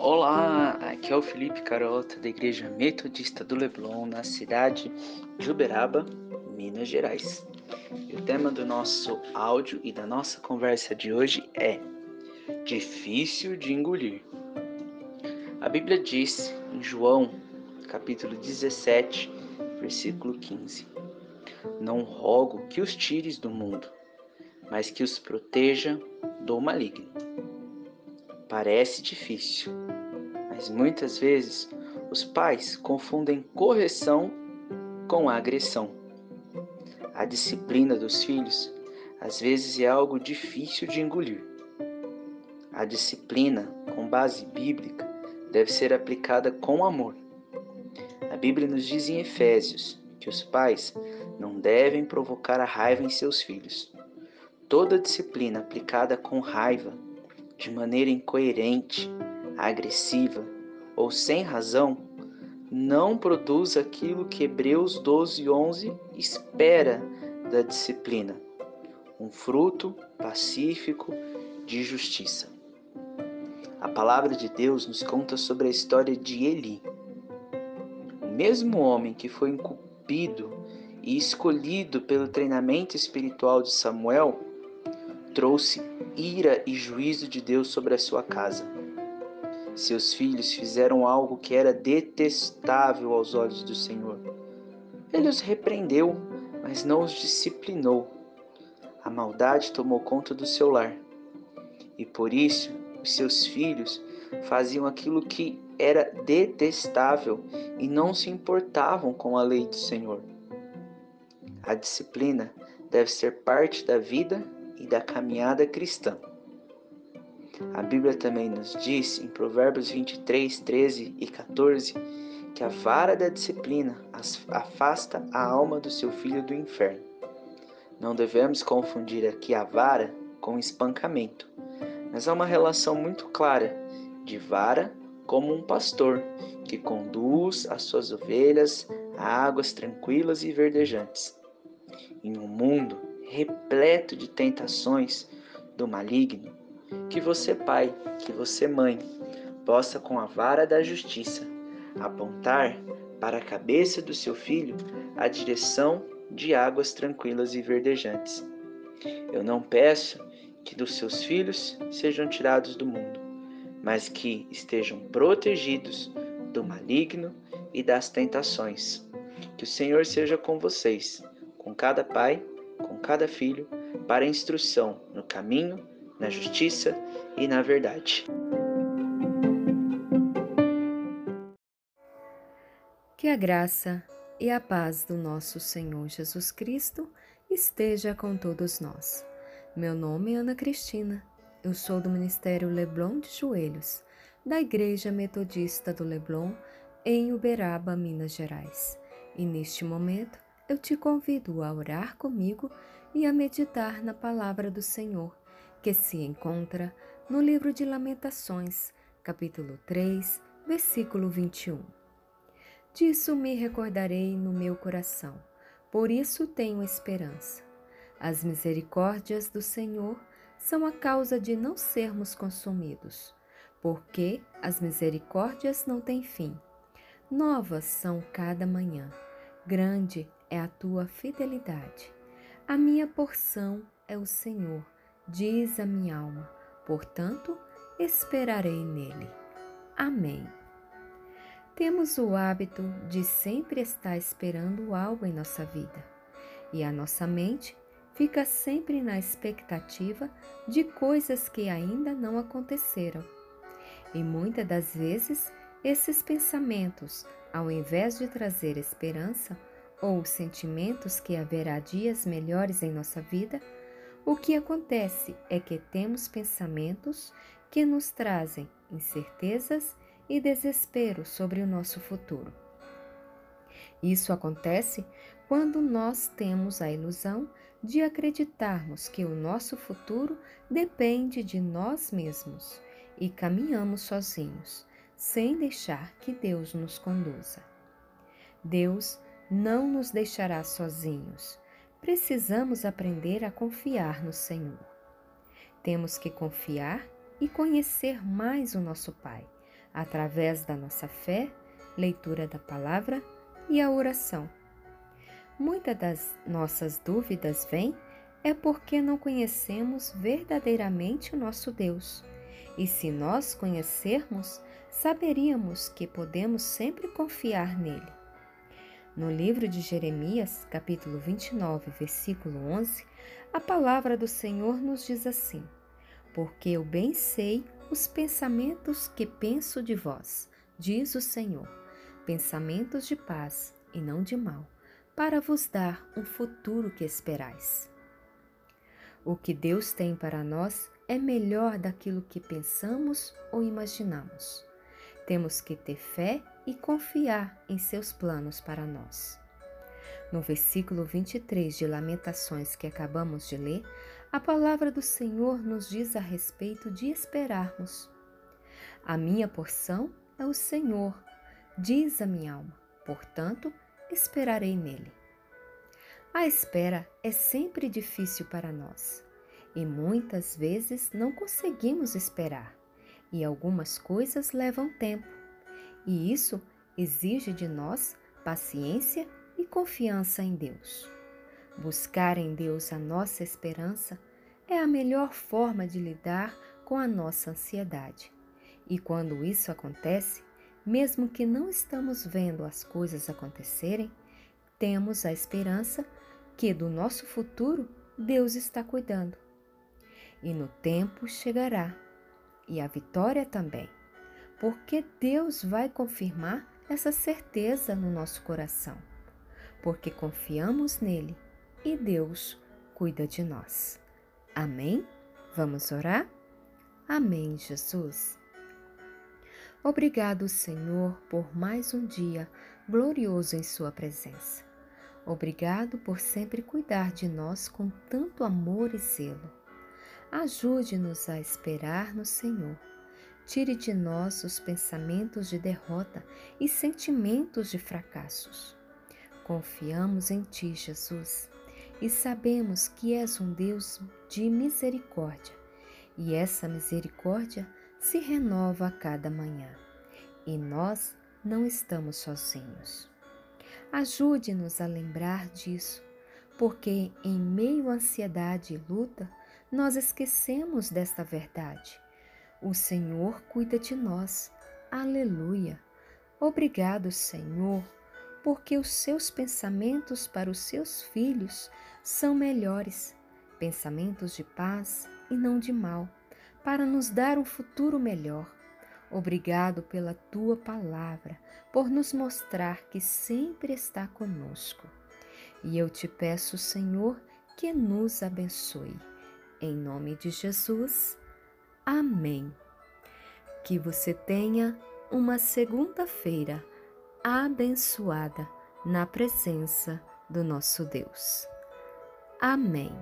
Olá, aqui é o Felipe Carota da Igreja Metodista do Leblon, na cidade de Uberaba, Minas Gerais. E o tema do nosso áudio e da nossa conversa de hoje é Difícil de engolir. A Bíblia diz em João, capítulo 17, versículo 15: Não rogo que os tires do mundo, mas que os proteja do maligno. Parece difícil, mas muitas vezes os pais confundem correção com agressão. A disciplina dos filhos às vezes é algo difícil de engolir. A disciplina, com base bíblica, deve ser aplicada com amor. A Bíblia nos diz em Efésios que os pais não devem provocar a raiva em seus filhos. Toda disciplina aplicada com raiva, de maneira incoerente, agressiva ou sem razão, não produz aquilo que Hebreus 12, 11 espera da disciplina, um fruto pacífico de justiça. A palavra de Deus nos conta sobre a história de Eli, o mesmo homem que foi incumbido e escolhido pelo treinamento espiritual de Samuel, trouxe ira e juízo de Deus sobre a sua casa. Seus filhos fizeram algo que era detestável aos olhos do Senhor. Ele os repreendeu, mas não os disciplinou. A maldade tomou conta do seu lar. E por isso, os seus filhos faziam aquilo que era detestável e não se importavam com a lei do Senhor. A disciplina deve ser parte da vida da caminhada cristã. A Bíblia também nos diz em Provérbios 23, 13 e 14 que a vara da disciplina afasta a alma do seu filho do inferno. Não devemos confundir aqui a vara com espancamento, mas há uma relação muito clara de vara como um pastor que conduz as suas ovelhas a águas tranquilas e verdejantes. Em um mundo repleto de tentações do maligno, que você, pai, que você, mãe, possa, com a vara da justiça, apontar para a cabeça do seu filho a direção de águas tranquilas e verdejantes. Eu não peço que dos seus filhos sejam tirados do mundo, mas que estejam protegidos do maligno e das tentações. Que o Senhor seja com vocês, com cada pai, com cada filho, para instrução no caminho na justiça e na verdade. Que a graça e a paz do nosso Senhor Jesus Cristo esteja com todos nós. Meu nome é Ana Cristina. Eu sou do Ministério Leblon de Joelhos, da Igreja Metodista do Leblon, em Uberaba, Minas Gerais. E neste momento eu te convido a orar comigo e a meditar na palavra do Senhor que se encontra no livro de Lamentações, capítulo 3, versículo 21. Disso me recordarei no meu coração, por isso tenho esperança. As misericórdias do Senhor são a causa de não sermos consumidos, porque as misericórdias não têm fim. Novas são cada manhã, grande é a tua fidelidade. A minha porção é o Senhor diz a minha alma, portanto, esperarei nele. Amém. Temos o hábito de sempre estar esperando algo em nossa vida, e a nossa mente fica sempre na expectativa de coisas que ainda não aconteceram. E muitas das vezes, esses pensamentos, ao invés de trazer esperança ou sentimentos que haverá dias melhores em nossa vida, o que acontece é que temos pensamentos que nos trazem incertezas e desespero sobre o nosso futuro. Isso acontece quando nós temos a ilusão de acreditarmos que o nosso futuro depende de nós mesmos e caminhamos sozinhos, sem deixar que Deus nos conduza. Deus não nos deixará sozinhos precisamos aprender a confiar no Senhor. Temos que confiar e conhecer mais o nosso Pai, através da nossa fé, leitura da palavra e a oração. Muitas das nossas dúvidas vêm é porque não conhecemos verdadeiramente o nosso Deus. E se nós conhecermos, saberíamos que podemos sempre confiar nele. No livro de Jeremias, capítulo 29, versículo 11, a palavra do Senhor nos diz assim: Porque eu bem sei os pensamentos que penso de vós, diz o Senhor, pensamentos de paz e não de mal, para vos dar um futuro que esperais. O que Deus tem para nós é melhor daquilo que pensamos ou imaginamos. Temos que ter fé e confiar em seus planos para nós. No versículo 23 de Lamentações que acabamos de ler, a palavra do Senhor nos diz a respeito de esperarmos. A minha porção é o Senhor, diz a minha alma, portanto, esperarei nele. A espera é sempre difícil para nós e muitas vezes não conseguimos esperar, e algumas coisas levam tempo. E isso exige de nós paciência e confiança em Deus. Buscar em Deus a nossa esperança é a melhor forma de lidar com a nossa ansiedade. E quando isso acontece, mesmo que não estamos vendo as coisas acontecerem, temos a esperança que do nosso futuro Deus está cuidando. E no tempo chegará, e a vitória também porque Deus vai confirmar essa certeza no nosso coração, porque confiamos nele e Deus cuida de nós. Amém? Vamos orar? Amém, Jesus. Obrigado, Senhor, por mais um dia glorioso em Sua presença. Obrigado por sempre cuidar de nós com tanto amor e zelo. Ajude-nos a esperar no Senhor Tire de nós os pensamentos de derrota e sentimentos de fracassos. Confiamos em Ti, Jesus, e sabemos que és um Deus de misericórdia, e essa misericórdia se renova a cada manhã, e nós não estamos sozinhos. Ajude-nos a lembrar disso, porque em meio à ansiedade e luta, nós esquecemos desta verdade o Senhor cuida de nós. Aleluia! Obrigado, Senhor, porque os seus pensamentos para os seus filhos são melhores, pensamentos de paz e não de mal, para nos dar um futuro melhor. Obrigado pela tua palavra, por nos mostrar que sempre está conosco. E eu te peço, Senhor, que nos abençoe. Em nome de Jesus. Amém. Que você tenha uma segunda-feira abençoada na presença do nosso Deus. Amém.